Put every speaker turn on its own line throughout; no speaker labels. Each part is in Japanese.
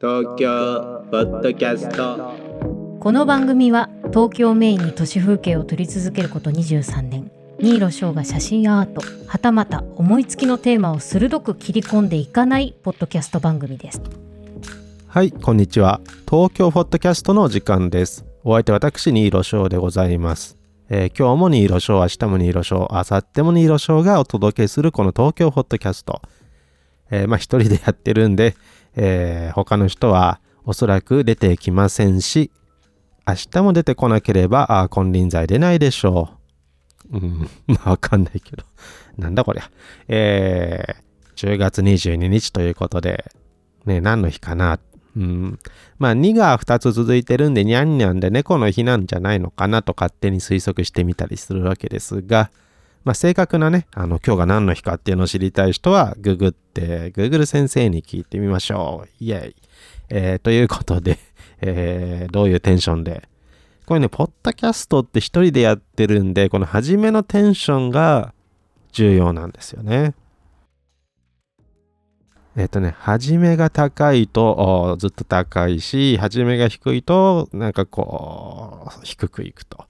東京ポッドキャスト。
この番組は東京メインに都市風景を撮り続けること23年。新納翔が写真アートはたまた思いつきのテーマを鋭く切り込んでいかないポッドキャスト番組です。
はいこんにちは。東京ポッドキャストのお時間です。お相手私新納翔でございます。えー、今日も新色賞、明日も新色賞、明後日も新色賞がお届けするこの東京ポッドキャスト。えー、まあ一人でやってるんで、えー、他の人はおそらく出てきませんし、明日も出てこなければ、あ金輪際出ないでしょう。うん、まあわかんないけど。なんだこりゃ。えー、10月22日ということで、ね、何の日かな。うん、まあ2が2つ続いてるんで、にゃんにゃんで猫の日なんじゃないのかなと勝手に推測してみたりするわけですが、まあ、正確なね、あの、今日が何の日かっていうのを知りたい人は、ググって、グーグル先生に聞いてみましょう。イェイ。えー、ということで、えー、どういうテンションで。これね、ポッドキャストって一人でやってるんで、この初めのテンションが重要なんですよね。えっ、とね、初めが高いとずっと高いし、初めが低いとなんかこう、低くいくと。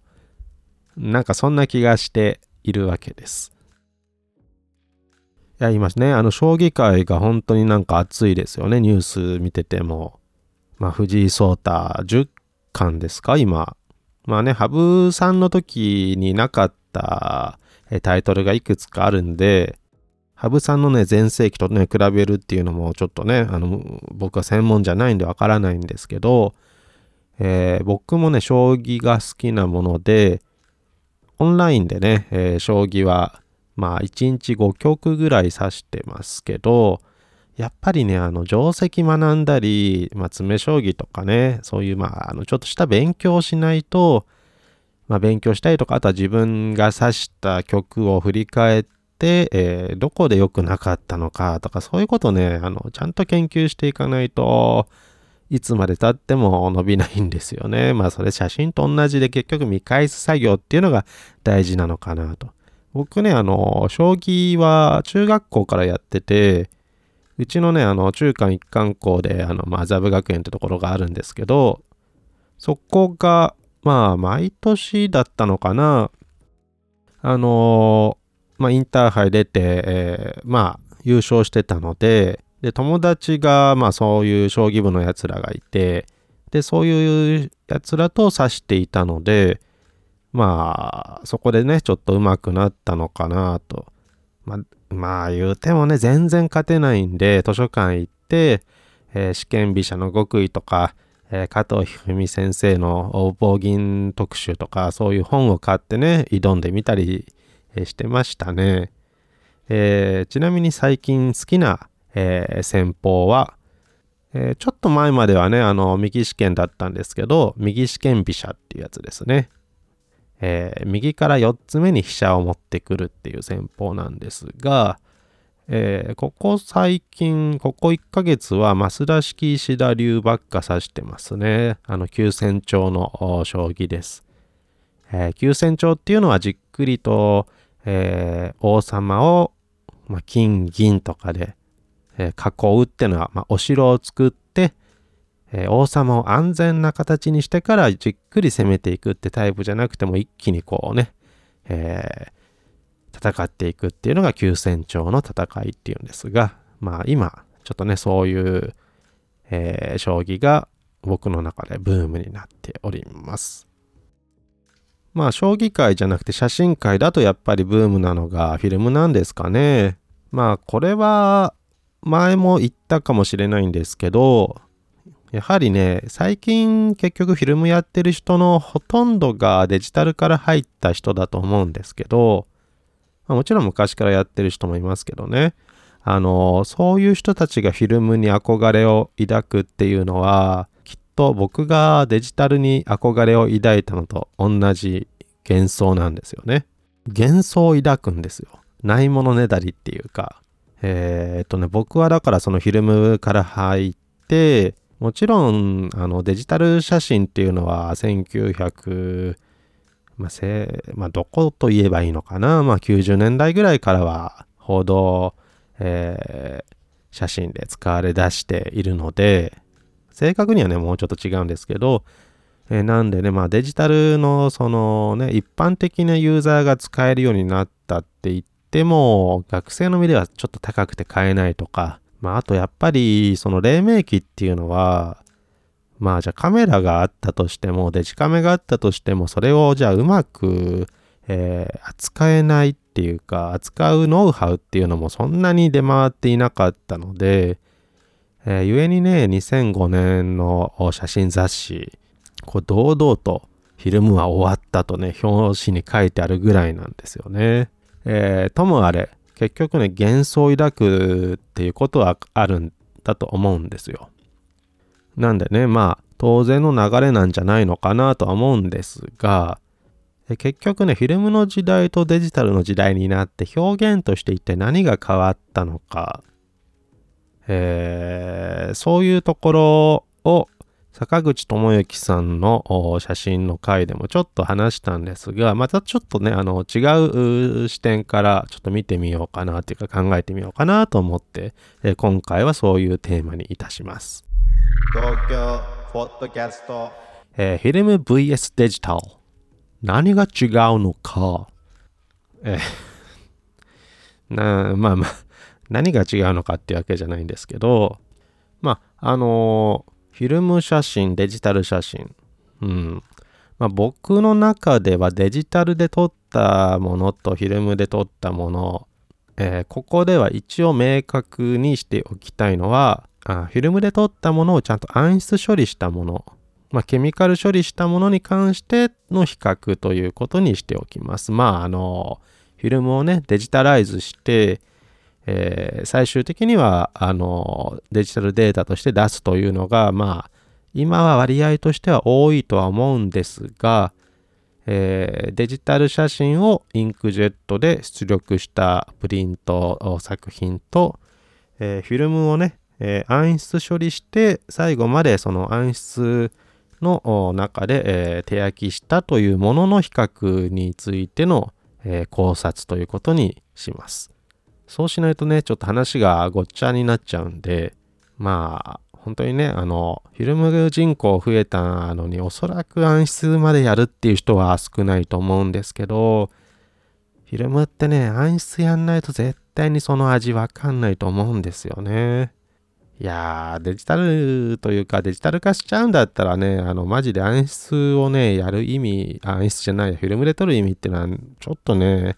なんかそんな気がしているわけです。いや、いますね。あの、将棋界が本当になんか熱いですよね。ニュース見てても。まあ、藤井聡太10巻ですか、今。まあね、羽生さんの時になかったタイトルがいくつかあるんで、羽生さんのね、全盛期とね、比べるっていうのもちょっとね、あの、僕は専門じゃないんでわからないんですけど、えー、僕もね、将棋が好きなもので、オンラインでね、えー、将棋は、まあ、1日5局ぐらい指してますけど、やっぱりね、あの、定石学んだり、まあ、詰将棋とかね、そういう、まあ、あの、ちょっとした勉強をしないと、まあ、勉強したりとか、あとは自分が指した曲を振り返って、えー、どこで良くなかったのかとか、そういうことね、あの、ちゃんと研究していかないと、いつまで経っても伸びないんですよね。まあそれ写真と同じで結局見返す作業っていうのが大事なのかなと。僕ね、あの、将棋は中学校からやってて、うちのね、あの、中間一貫校で、あの、麻布学園ってところがあるんですけど、そこが、まあ、毎年だったのかな。あのまあ、インターハイ出て、えー、まあ、優勝してたので、で、友達が、まあそういう将棋部のやつらがいて、で、そういうやつらと指していたので、まあ、そこでね、ちょっと上手くなったのかなと。まあ、まあ、言うてもね、全然勝てないんで、図書館行って、えー、試験飛車の極意とか、えー、加藤一二三先生の棒銀特集とか、そういう本を買ってね、挑んでみたりしてましたね。えー、ちなみに最近好きなえー、戦法は、えー、ちょっと前まではね、あの、右試験だったんですけど、右試験飛車っていうやつですね。えー、右から4つ目に飛車を持ってくるっていう戦法なんですが、えー、ここ最近、ここ1ヶ月は増田式石田流ばっか指してますね。あの、急戦調の将棋です。えー、急戦調っていうのはじっくりと、え、王様を、まあ、金、銀とかで、えー、囲うってのは、まあ、お城を作って、えー、王様を安全な形にしてからじっくり攻めていくってタイプじゃなくても一気にこうね、えー、戦っていくっていうのが急戦長の戦いっていうんですが、まあ今、ちょっとね、そういう、えー、将棋が僕の中でブームになっております。まあ将棋界じゃなくて写真界だとやっぱりブームなのがフィルムなんですかね。まあこれは前も言ったかもしれないんですけど、やはりね、最近結局フィルムやってる人のほとんどがデジタルから入った人だと思うんですけど、まあ、もちろん昔からやってる人もいますけどね、あの、そういう人たちがフィルムに憧れを抱くっていうのは、きっと僕がデジタルに憧れを抱いたのと同じ幻想なんですよね。幻想を抱くんですよ。ないものねだりっていうか、えー、っとね、僕はだからそのフィルムから入って、もちろん、あの、デジタル写真っていうのは1900、まあ、せまあ、どこと言えばいいのかな。まあ、90年代ぐらいからは報道、えー、写真で使われ出しているので、正確にはね、もうちょっと違うんですけど、えーなんでね、まあデジタルのそのね、一般的なユーザーが使えるようになったって言っても、学生の身ではちょっと高くて買えないとか、まああとやっぱりその黎明期っていうのは、まあじゃあカメラがあったとしても、デジカメがあったとしても、それをじゃあうまく、えー扱えないっていうか、扱うノウハウっていうのもそんなに出回っていなかったので、えー、故にね、2005年の写真雑誌、こう堂々とフィルムは終わったとね、表紙に書いてあるぐらいなんですよね。えーともあれ、結局ね、幻想を抱くっていうことはあるんだと思うんですよ。なんでね、まあ、当然の流れなんじゃないのかなとは思うんですが、結局ね、フィルムの時代とデジタルの時代になって表現として一体何が変わったのか、えーそういうところを坂口智之さんのお写真の回でもちょっと話したんですが、またちょっとね、あの違う視点からちょっと見てみようかなというか考えてみようかなと思って、えー今回はそういうテーマにいたします。
東京ポッドキャスト
えーフィルム VS デジタル。何が違うのか。えーなまあまあ、何が違うのかっていうわけじゃないんですけど、まあ、あのーフィルム写真、デジタル写真。うん。まあ、僕の中ではデジタルで撮ったものとフィルムで撮ったもの、えーここでは一応明確にしておきたいのは、あフィルムで撮ったものをちゃんと暗室処理したもの、まあ、ケミカル処理したものに関しての比較ということにしておきます。まあ、あの、フィルムをね、デジタライズして、えー最終的には、あの、デジタルデータとして出すというのが、まあ、今は割合としては多いとは思うんですが、えーデジタル写真をインクジェットで出力したプリント作品と、えーフィルムをね、え暗室処理して最後までその暗室の中で、え手焼きしたというものの比較についての、え考察ということにします。そうしないとね、ちょっと話がごっちゃになっちゃうんで、まあ、本当にね、あの、フィルム人口増えたのに、おそらく暗室までやるっていう人は少ないと思うんですけど、フィルムってね、暗室やんないと絶対にその味わかんないと思うんですよね。いやー、デジタルというかデジタル化しちゃうんだったらね、あの、マジで暗室をね、やる意味、暗室じゃない、フィルムで撮る意味っていうのは、ちょっとね、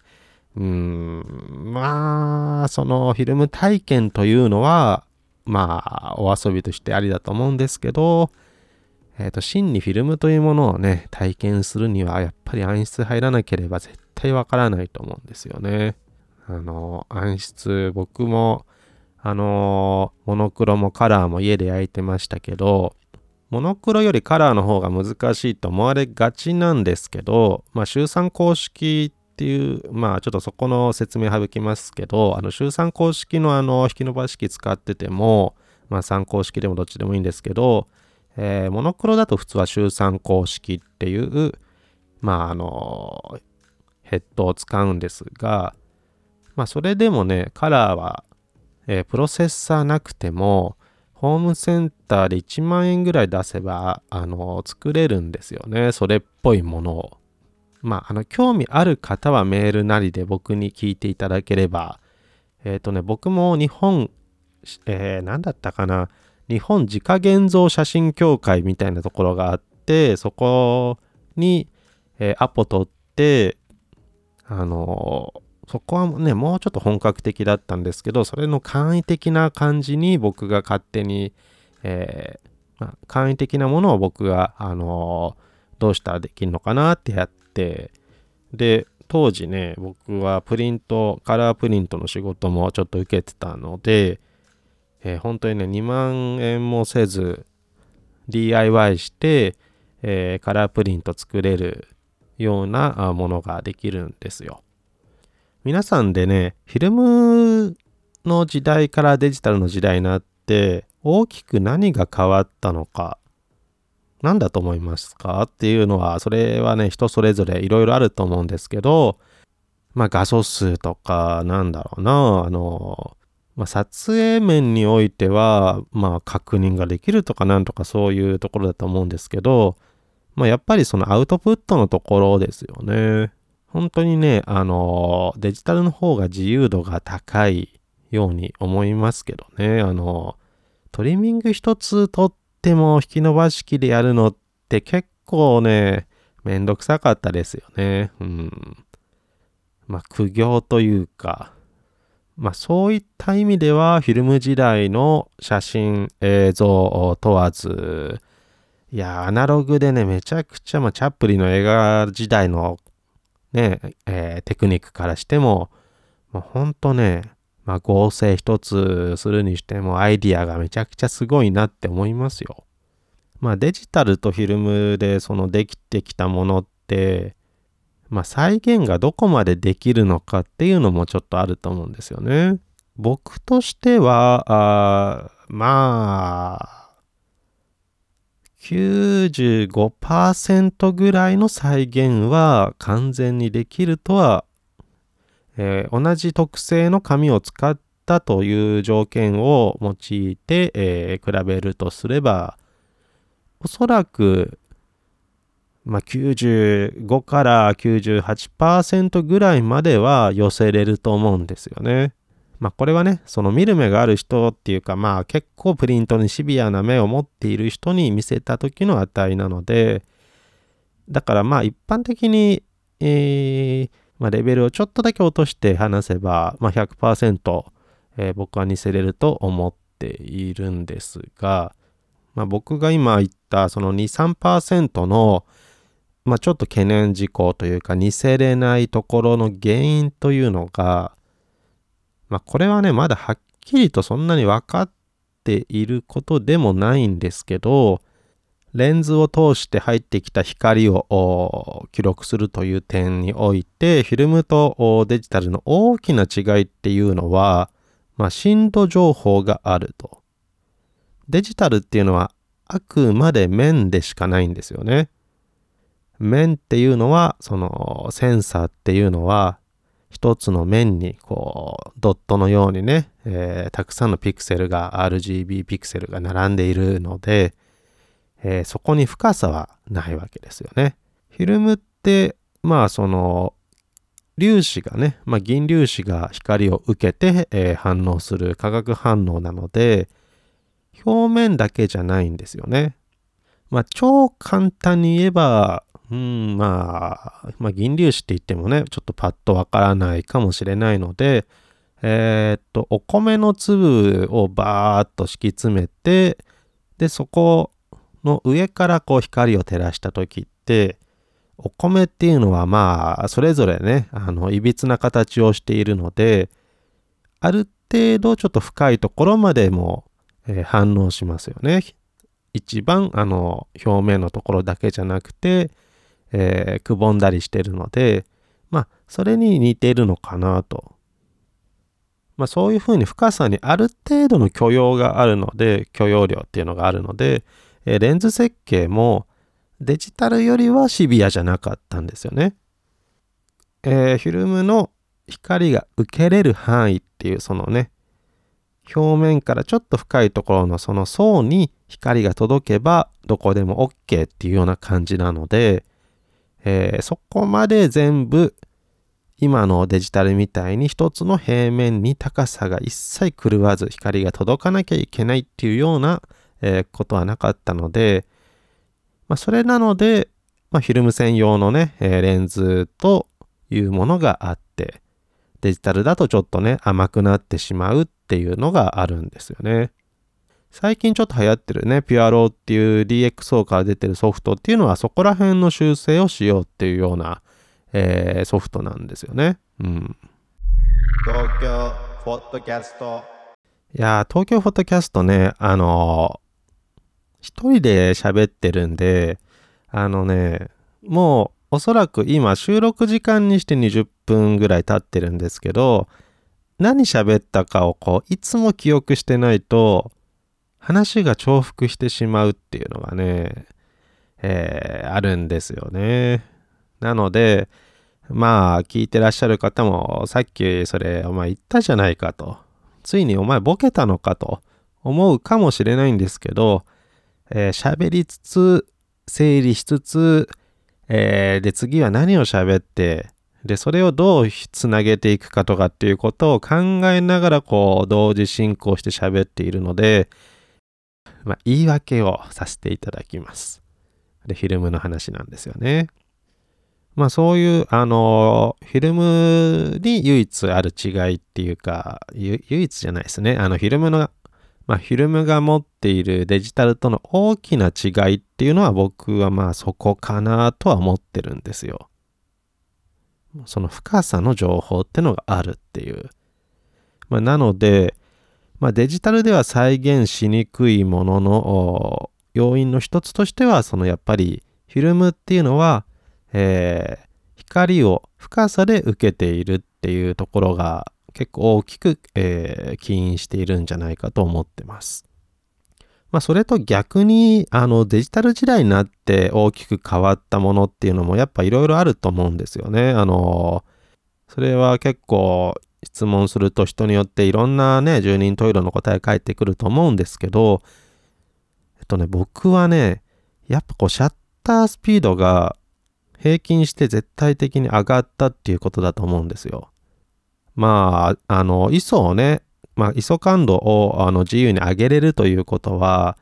うん、まあ、そのフィルム体験というのは、まあ、お遊びとしてありだと思うんですけど、えっ、と、真にフィルムというものをね、体験するには、やっぱり暗室入らなければ絶対わからないと思うんですよね。あの、暗室、僕も、あの、モノクロもカラーも家で焼いてましたけど、モノクロよりカラーの方が難しいと思われがちなんですけど、まあ、週3公式っていう、まあ、ちょっとそこの説明省きますけど、あの、週3公式のあの、引き伸ばし機使ってても、まあ、3公式でもどっちでもいいんですけど、えーモノクロだと普通は週3公式っていう、まあ、あの、ヘッドを使うんですが、まあ、それでもね、カラーは、えープロセッサーなくても、ホームセンターで1万円ぐらい出せば、あの、作れるんですよね。それっぽいものを。まあ、あの、興味ある方はメールなりで僕に聞いていただければ、えっ、とね、僕も日本、えー、何だったかな、日本自家現像写真協会みたいなところがあって、そこに、えーアポ取って、あのーそこはね、もうちょっと本格的だったんですけど、それの簡易的な感じに僕が勝手に、えーまあ、簡易的なものを僕が、あのどうしたらできるのかなってやって、で、当時ね、僕はプリント、カラープリントの仕事もちょっと受けてたので、えー本当にね、2万円もせず、DIY して、えーカラープリント作れるようなものができるんですよ。皆さんでね、フィルムの時代からデジタルの時代になって、大きく何が変わったのか、何だと思いますか？っていうのは、それはね、人それぞれいろいろあると思うんですけど、まあ画素数とか、なんだろうな、あの、まあ、撮影面においては、まあ、確認ができるとかなんとかそういうところだと思うんですけど、まあ、やっぱりそのアウトプットのところですよね。本当にね、あの、デジタルの方が自由度が高いように思いますけどね。あの、トリミング一つとっても引き伸ばし器でやるのって結構ね、めんどくさかったですよね。うん。まあ、苦行というか、まあ、そういった意味では、フィルム時代の写真、映像を問わず、いや、アナログでね、めちゃくちゃ、まあ、チャップリの映画時代のね、えー、テクニックからしても、もうほんとね、まあ、合成一つするにしてもアイディアがめちゃくちゃすごいなって思いますよ。まあデジタルとフィルムでそのできてきたものって、まあ再現がどこまでできるのかっていうのもちょっとあると思うんですよね。僕としては、あまあ、95%ぐらいの再現は完全にできるとはえー、同じ特性の紙を使ったという条件を用いて、えー、比べるとすれば、おそらく、まあ、95から98%ぐらいまでは寄せれると思うんですよね。まあこれはね、その見る目がある人っていうか、まあ結構プリントにシビアな目を持っている人に見せた時の値なので、だからまあ一般的に、えー、まあ、レベルをちょっとだけ落として話せば、まあ100%、えー、僕は似せれると思っているんですが、まあ、僕が今言ったその2、3%の、まあ、ちょっと懸念事項というか似せれないところの原因というのが、まあ、これはね、まだはっきりとそんなに分かっていることでもないんですけど、レンズを通して入ってきた光を記録するという点において、フィルムとデジタルの大きな違いっていうのは、まあ、深度情報があると。デジタルっていうのはあくまで面でしかないんですよね。面っていうのは、そのセンサーっていうのは、一つの面にこうドットのようにね、えー、たくさんのピクセルが RGB ピクセルが並んでいるので、えー、そこに深さはないわけですよね。フィルムって、まあその、粒子がね、まあ、銀粒子が光を受けて、えー、反応する化学反応なので、表面だけじゃないんですよね。まあ、超簡単に言えば、うん、まあ、まあ、銀粒子って言ってもね、ちょっとパッとわからないかもしれないので、えー、っと、お米の粒をバーっと敷き詰めて、で、そこの上からこう光を照らした時ってお米っていうのはまあそれぞれねあのいびつな形をしているのである程度ちょっと深いところまでも、えー、反応しますよね。一番あの表面のところだけじゃなくて、えー、くぼんだりしてるのでまあそれに似ているのかなと。まあそういうふうに深さにある程度の許容があるので許容量っていうのがあるのでえレンズ設計もデジタルよりはシビアじゃなかったんですよね。えー、フィルムの光が受けれる範囲っていうそのね表面からちょっと深いところのその層に光が届けばどこでも OK っていうような感じなので、えー、そこまで全部今のデジタルみたいに一つの平面に高さが一切狂わず光が届かなきゃいけないっていうようなえー、ことはなかったので、まあ、それなので、まあ、フィルム専用のね、えー、レンズというものがあって、デジタルだとちょっとね、甘くなってしまうっていうのがあるんですよね。最近ちょっと流行ってるね、ピュアローっていう DXO から出てるソフトっていうのはそこら辺の修正をしようっていうような、えー、ソフトなんですよね。うん。
東京フォットキャスト。
いや東京フォトキャストね、あの一人で喋ってるんで、あのね、もうおそらく今収録時間にして20分ぐらい経ってるんですけど、何喋ったかをこう、いつも記憶してないと、話が重複してしまうっていうのがね、えー、あるんですよね。なので、まあ、聞いてらっしゃる方も、さっきそれ、お前言ったじゃないかと。ついにお前ボケたのかと思うかもしれないんですけど、えー、喋りつつ、整理しつつ、えー、で、次は何を喋って、で、それをどうつなげていくかとかっていうことを考えながら、こう、同時進行して喋っているので、まあ、言い訳をさせていただきます。で、フィルムの話なんですよね。まあ、そういう、あの、フィルムに唯一ある違いっていうか、唯一じゃないですね。あの、フィルムの、まあ、フィルムが持っているデジタルとの大きな違いっていうのは僕はまあそこかなとは思ってるんですよ。その深さの情報ってのがあるっていう。まあ、なので、まあ、デジタルでは再現しにくいものの要因の一つとしては、そのやっぱりフィルムっていうのは、えー、光を深さで受けているっていうところが結構大きく、えー、起因しているんじゃないかと思ってます。まあ、それと逆に、あの、デジタル時代になって大きく変わったものっていうのもやっぱいろいろあると思うんですよね。あの、それは結構質問すると人によっていろんなね、住人トイレの答え返ってくると思うんですけど、えっとね、僕はね、やっぱこうシャッタースピードが平均して絶対的に上がったっていうことだと思うんですよ。まあ、あの、ISO をね、まあ、ISO 感度をあの自由に上げれるということは、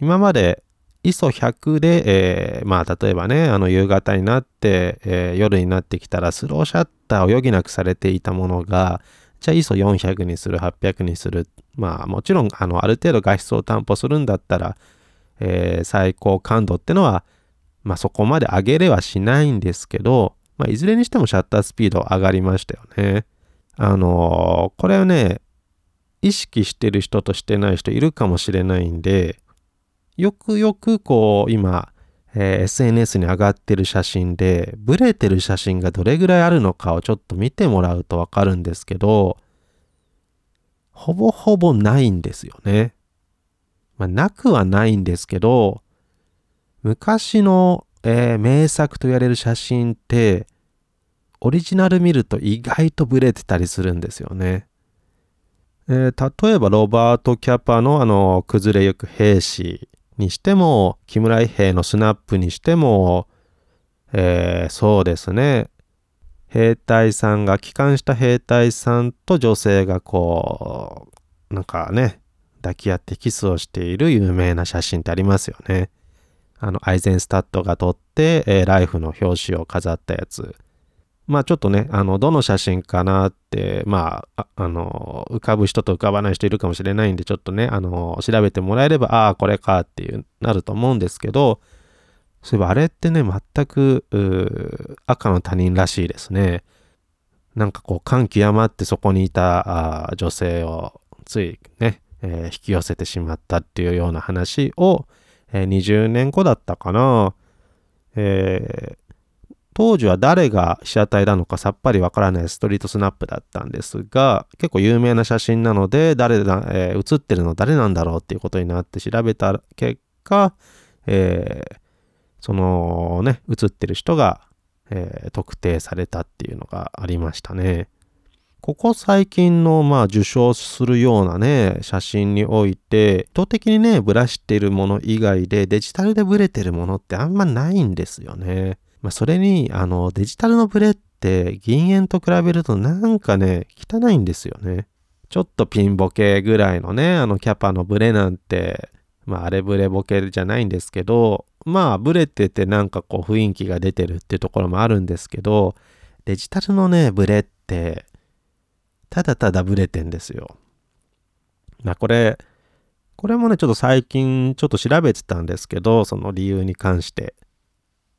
今まで ISO100 で、えー、まあ、例えばね、あの、夕方になって、えー、夜になってきたら、スローシャッターを余儀なくされていたものが、じゃあ ISO400 にする、800にする。まあ、もちろん、あの、ある程度画質を担保するんだったら、えー、最高感度ってのは、まあ、そこまで上げれはしないんですけど、まあ、いずれにしてもシャッタースピード上がりましたよね。あのー、これをね、意識してる人としてない人いるかもしれないんで、よくよくこう、今、えー、SNS に上がってる写真で、ブレてる写真がどれぐらいあるのかをちょっと見てもらうとわかるんですけど、ほぼほぼないんですよね。まあ、なくはないんですけど、昔の、えー、名作と言われる写真って、オリジナル見ると意外とブレてたりするんですよね。えー、例えばロバート・キャパのあの崩れゆく兵士にしても木村伊兵のスナップにしても、えー、そうですね兵隊さんが帰還した兵隊さんと女性がこうなんかね抱き合ってキスをしている有名な写真ってありますよね。あのアイゼンスタッドが撮って、えー、ライフの表紙を飾ったやつ。まあちょっとね、あの、どの写真かなって、まあ、あの、浮かぶ人と浮かばない人いるかもしれないんで、ちょっとね、あの、調べてもらえれば、ああ、これかっていう、なると思うんですけど、そういえばあれってね、全く、赤の他人らしいですね。なんかこう、感極まってそこにいたあ女性をついね、えー、引き寄せてしまったっていうような話を、えー、20年後だったかな、えー、当時は誰が被写体なのかさっぱりわからないストリートスナップだったんですが、結構有名な写真なので、誰だ、えー、写ってるの誰なんだろうっていうことになって調べた結果、えー、そのね、写ってる人が、え、特定されたっていうのがありましたね。ここ最近のまあ受賞するようなね、写真において、意図的にね、ブラしてるもの以外でデジタルでブレてるものってあんまないんですよね。まあ、それに、あの、デジタルのブレって銀塩と比べるとなんかね、汚いんですよね。ちょっとピンボケぐらいのね、あのキャパのブレなんて、まああれブレボケじゃないんですけど、まあブレててなんかこう雰囲気が出てるっていうところもあるんですけど、デジタルのね、ブレって、ただただブレてんですよ。まあこれ、これもね、ちょっと最近ちょっと調べてたんですけど、その理由に関して。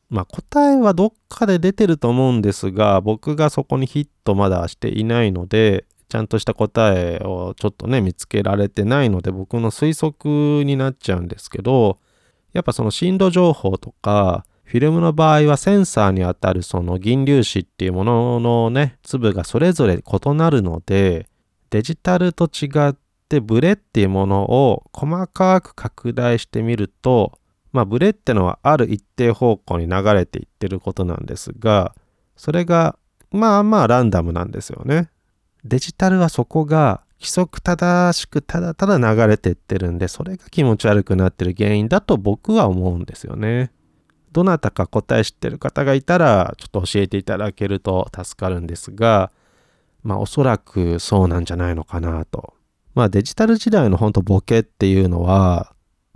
まあ答えはどっかで出てると思うんですが、僕がそこにヒットまだしていないので、ちゃんとした答えをちょっとね、見つけられてないので、僕の推測になっちゃうんですけど、やっぱその震度情報とか、フィルムの場合はセンサーにあたるその銀粒子っていうもののね、粒がそれぞれ異なるので、デジタルと違ってブレっていうものを細かく拡大してみると、まあ、ブレってのはある一定方向に流れていってることなんですが、それがまあまあランダムなんですよね。デジタルはそこが規則正しくただただ流れてってるんで、それが気持ち悪くなってる原因だと僕は思うんですよね。どなたか答え知ってる方がいたら、ちょっと教えていただけると助かるんですが、まあおそらくそうなんじゃないのかなと。まあデジタル時代のほんとボケっていうのは、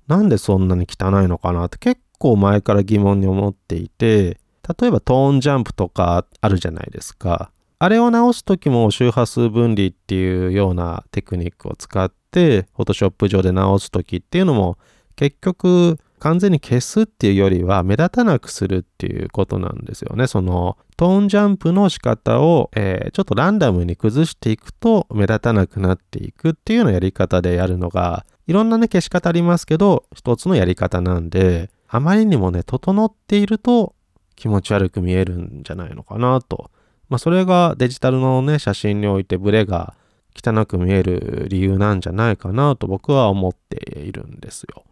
なんでそんなに汚いのかなって結構前から疑問に思っていて、例えばトーンジャンプとかあるじゃないですか。あれを直す時も周波数分離っていうようなテクニックを使って、Photoshop 上で直す時っていうのも結局完全に消すっていうよりは目立たなくするっていうことなんですよね。そのトーンジャンプの仕方を、えー、ちょっとランダムに崩していくと目立たなくなっていくっていうようなやり方でやるのがいろんなね消し方ありますけど一つのやり方なんであまりにもね整っていると気持ち悪く見えるんじゃないのかなとまあ、それがデジタルのね、写真においてブレが汚く見える理由なんじゃないかなと僕は思っているんですよ。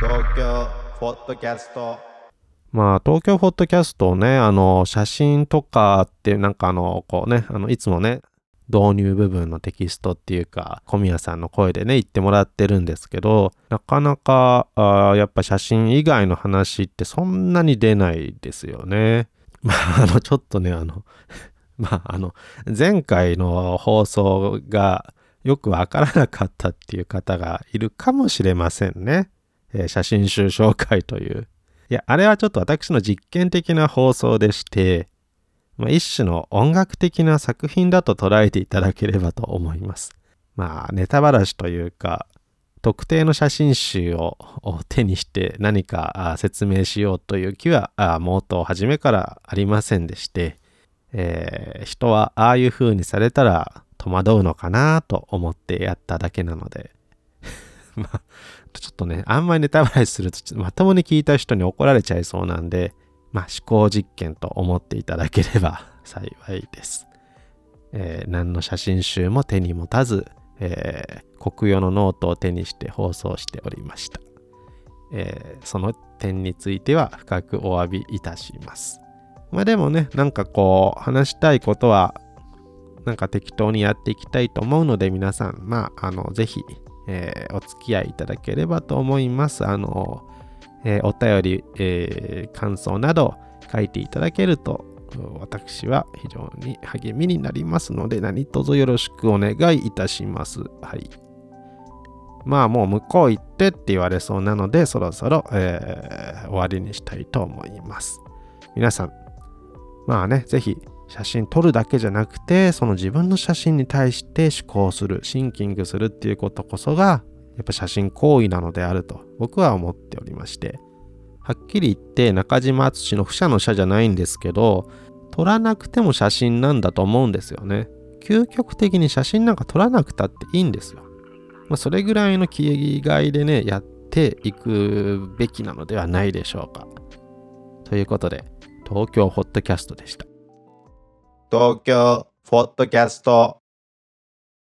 東京フォットキャスト
まあ、東京フォットキャストをね、あの、写真とかってなんかあの、こうね、あの、いつもね、導入部分のテキストっていうか、小宮さんの声でね、言ってもらってるんですけど、なかなか、あやっぱ写真以外の話ってそんなに出ないですよね。まあ、あの、ちょっとね、あの、まあ、あの、前回の放送がよくわからなかったっていう方がいるかもしれませんね。えー、写真集紹介という。いや、あれはちょっと私の実験的な放送でして、まあ、一種の音楽的な作品だと捉えていただければと思います。まあ、ネタばらしというか、特定の写真集を手にして何か説明しようという気はもっと初めからありませんでして、えー、人はああいう風にされたら戸惑うのかなと思ってやっただけなので まあちょっとねあんまりネタバレするとまともに聞いた人に怒られちゃいそうなんでまあ思考実験と思っていただければ 幸いです、えー、何の写真集も手に持たずえー、国用のノートを手にして放送しておりました。えー、その点については深くお詫びいたします。まあでもね、なんかこう、話したいことは、なんか適当にやっていきたいと思うので、皆さん、まあ、あの、ぜひ、えー、お付き合いいただければと思います。あの、えー、お便り、えー、感想など書いていただけると私は非常に励みになりますので何卒よろしくお願いいたします。はい。まあもう向こう行ってって言われそうなのでそろそろ、え、終わりにしたいと思います。皆さん、まあね、ぜひ写真撮るだけじゃなくてその自分の写真に対して思考する、シンキングするっていうことこそがやっぱ写真行為なのであると僕は思っておりましてはっきり言って中島敦の不写の写じゃないんですけど、撮らなくても写真なんだと思うんですよね。究極的に写真なんか撮らなくたっていいんですよ。まあ、それぐらいの気概でね、やっていくべきなのではないでしょうか。ということで、東京ホットキャストでした。
東京フォットキャスト。